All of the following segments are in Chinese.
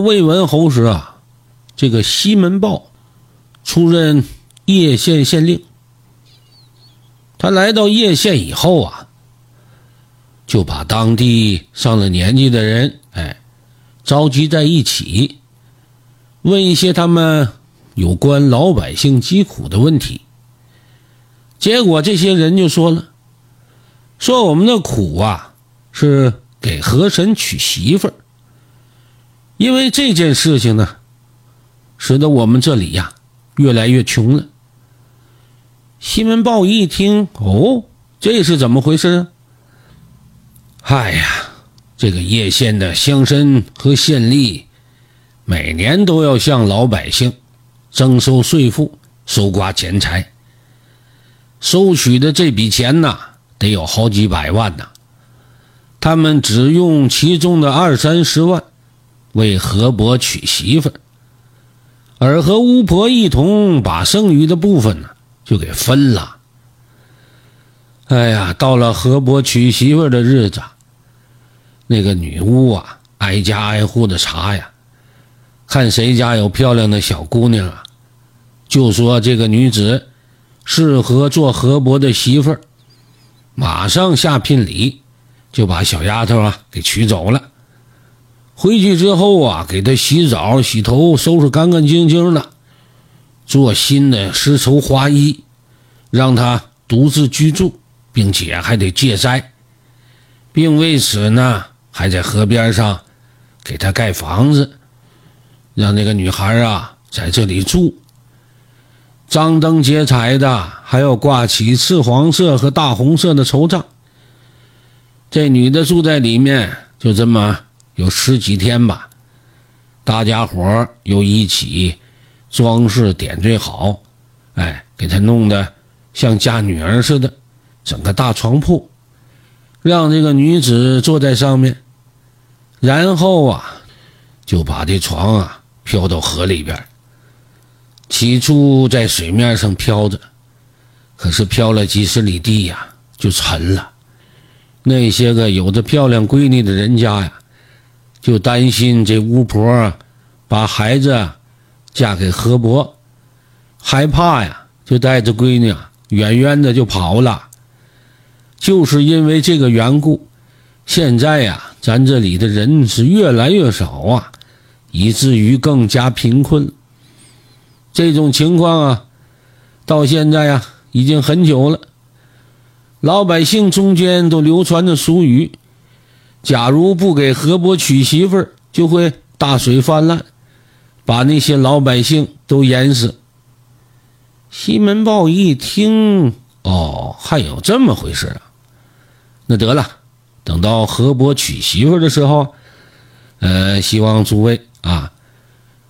魏文侯时啊，这个西门豹出任叶县县令。他来到叶县以后啊，就把当地上了年纪的人，哎，召集在一起，问一些他们有关老百姓疾苦的问题。结果这些人就说了：“说我们的苦啊，是给河神娶媳妇儿。因为这件事情呢，使得我们这里呀越来越穷了。”西门豹一听，哦，这是怎么回事啊？哎呀，这个叶县的乡绅和县吏，每年都要向老百姓征收税赋、搜刮钱财，收取的这笔钱呐，得有好几百万呐。他们只用其中的二三十万为河伯娶媳妇儿而和巫婆一同把剩余的部分呢。就给分了。哎呀，到了河伯娶媳妇儿的日子，那个女巫啊，挨家挨户的查呀，看谁家有漂亮的小姑娘啊，就说这个女子适合做河伯的媳妇儿，马上下聘礼，就把小丫头啊给娶走了。回去之后啊，给她洗澡、洗头，收拾干干净净的。做新的丝绸花衣，让他独自居住，并且还得戒斋，并为此呢，还在河边上给他盖房子，让那个女孩啊在这里住。张灯结彩的，还要挂起赤黄色和大红色的绸帐。这女的住在里面，就这么有十几天吧，大家伙又一起。装饰点缀好，哎，给他弄得像嫁女儿似的，整个大床铺，让这个女子坐在上面，然后啊，就把这床啊飘到河里边。起初在水面上飘着，可是飘了几十里地呀，就沉了。那些个有着漂亮闺女的人家呀，就担心这巫婆把孩子。嫁给河伯，害怕呀，就带着闺女远远的就跑了。就是因为这个缘故，现在呀，咱这里的人是越来越少啊，以至于更加贫困。这种情况啊，到现在呀，已经很久了。老百姓中间都流传着俗语：假如不给河伯娶媳妇儿，就会大水泛滥。把那些老百姓都淹死。西门豹一听，哦，还有这么回事啊？那得了，等到河伯娶媳妇的时候，呃，希望诸位啊，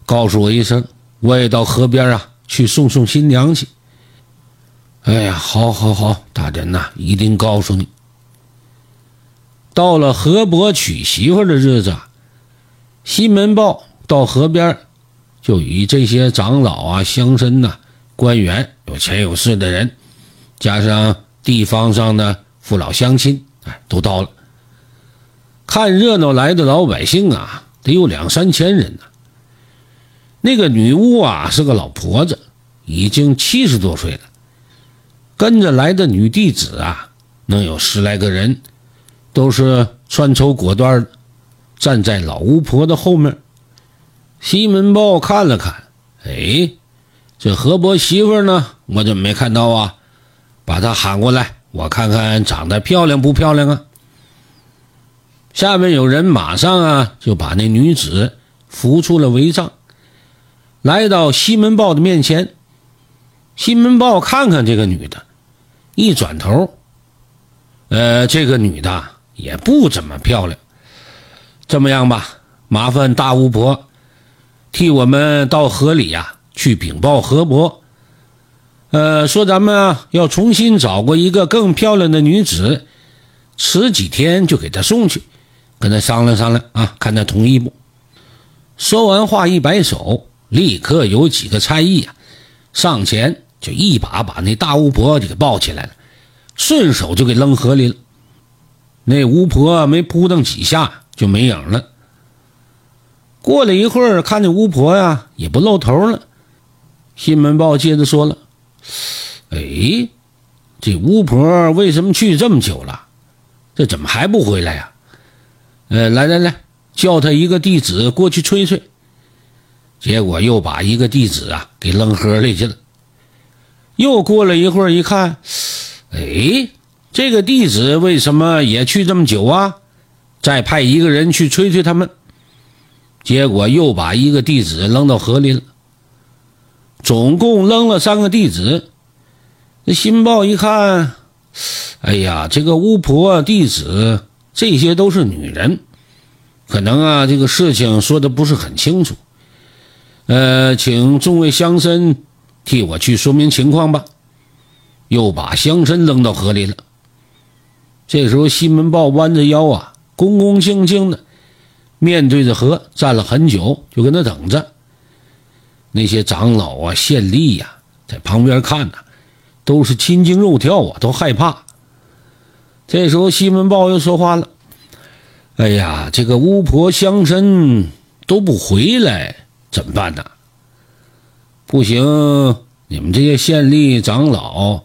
告诉我一声，我也到河边啊去送送新娘去。哎呀，好，好，好，大人呐，一定告诉你。到了河伯娶媳妇的日子，西门豹到河边。就与这些长老啊、乡绅呐、官员、有钱有势的人，加上地方上的父老乡亲，哎，都到了。看热闹来的老百姓啊，得有两三千人呢。那个女巫啊，是个老婆子，已经七十多岁了。跟着来的女弟子啊，能有十来个人，都是穿绸裹缎，站在老巫婆的后面。西门豹看了看，哎，这河伯媳妇呢？我怎么没看到啊？把她喊过来，我看看长得漂亮不漂亮啊？下面有人马上啊就把那女子扶出了帷帐，来到西门豹的面前。西门豹看看这个女的，一转头，呃，这个女的也不怎么漂亮。这么样吧，麻烦大巫婆。替我们到河里呀，去禀报河伯，呃，说咱们啊要重新找过一个更漂亮的女子，迟几天就给她送去，跟他商量商量啊，看他同意不？说完话一摆手，立刻有几个差役啊上前就一把把那大巫婆就给抱起来了，顺手就给扔河里了。那巫婆没扑腾几下就没影了。过了一会儿，看见巫婆呀也不露头了。新闻报接着说了：“哎，这巫婆为什么去这么久了？这怎么还不回来呀？”呃，来来来，叫他一个弟子过去吹吹。结果又把一个弟子啊给扔河里去了。又过了一会儿，一看，哎，这个弟子为什么也去这么久啊？再派一个人去催催他们。结果又把一个弟子扔到河里了。总共扔了三个弟子，那新报一看，哎呀，这个巫婆弟子这些都是女人，可能啊这个事情说的不是很清楚，呃，请众位乡绅替我去说明情况吧。又把乡绅扔到河里了。这时候西门豹弯着腰啊，恭恭敬敬的面对着河站了很久，就跟他等着。那些长老啊、县吏呀，在旁边看呢，都是心惊肉跳啊，都害怕。这时候，西门豹又说话了：“哎呀，这个巫婆乡绅都不回来，怎么办呢？不行，你们这些县吏长老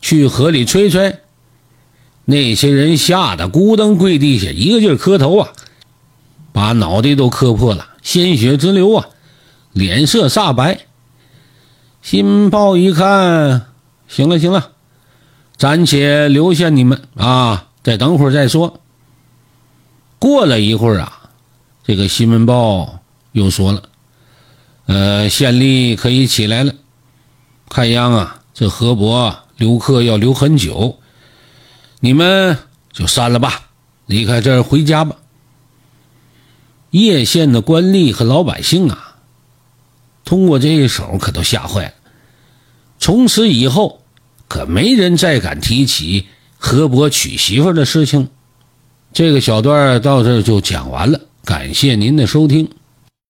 去河里吹吹。”那些人吓得咕噔跪地下，一个劲儿磕头啊，把脑袋都磕破了，鲜血直流啊。脸色煞白，新报一看，行了行了，暂且留下你们啊，再等会儿再说。过了一会儿啊，这个新闻报又说了：“呃，县吏可以起来了。看样啊，这河伯留客要留很久，你们就散了吧，离开这儿回家吧。”叶县的官吏和老百姓啊。通过这一手，可都吓坏了。从此以后，可没人再敢提起河伯娶媳妇的事情。这个小段到这就讲完了，感谢您的收听。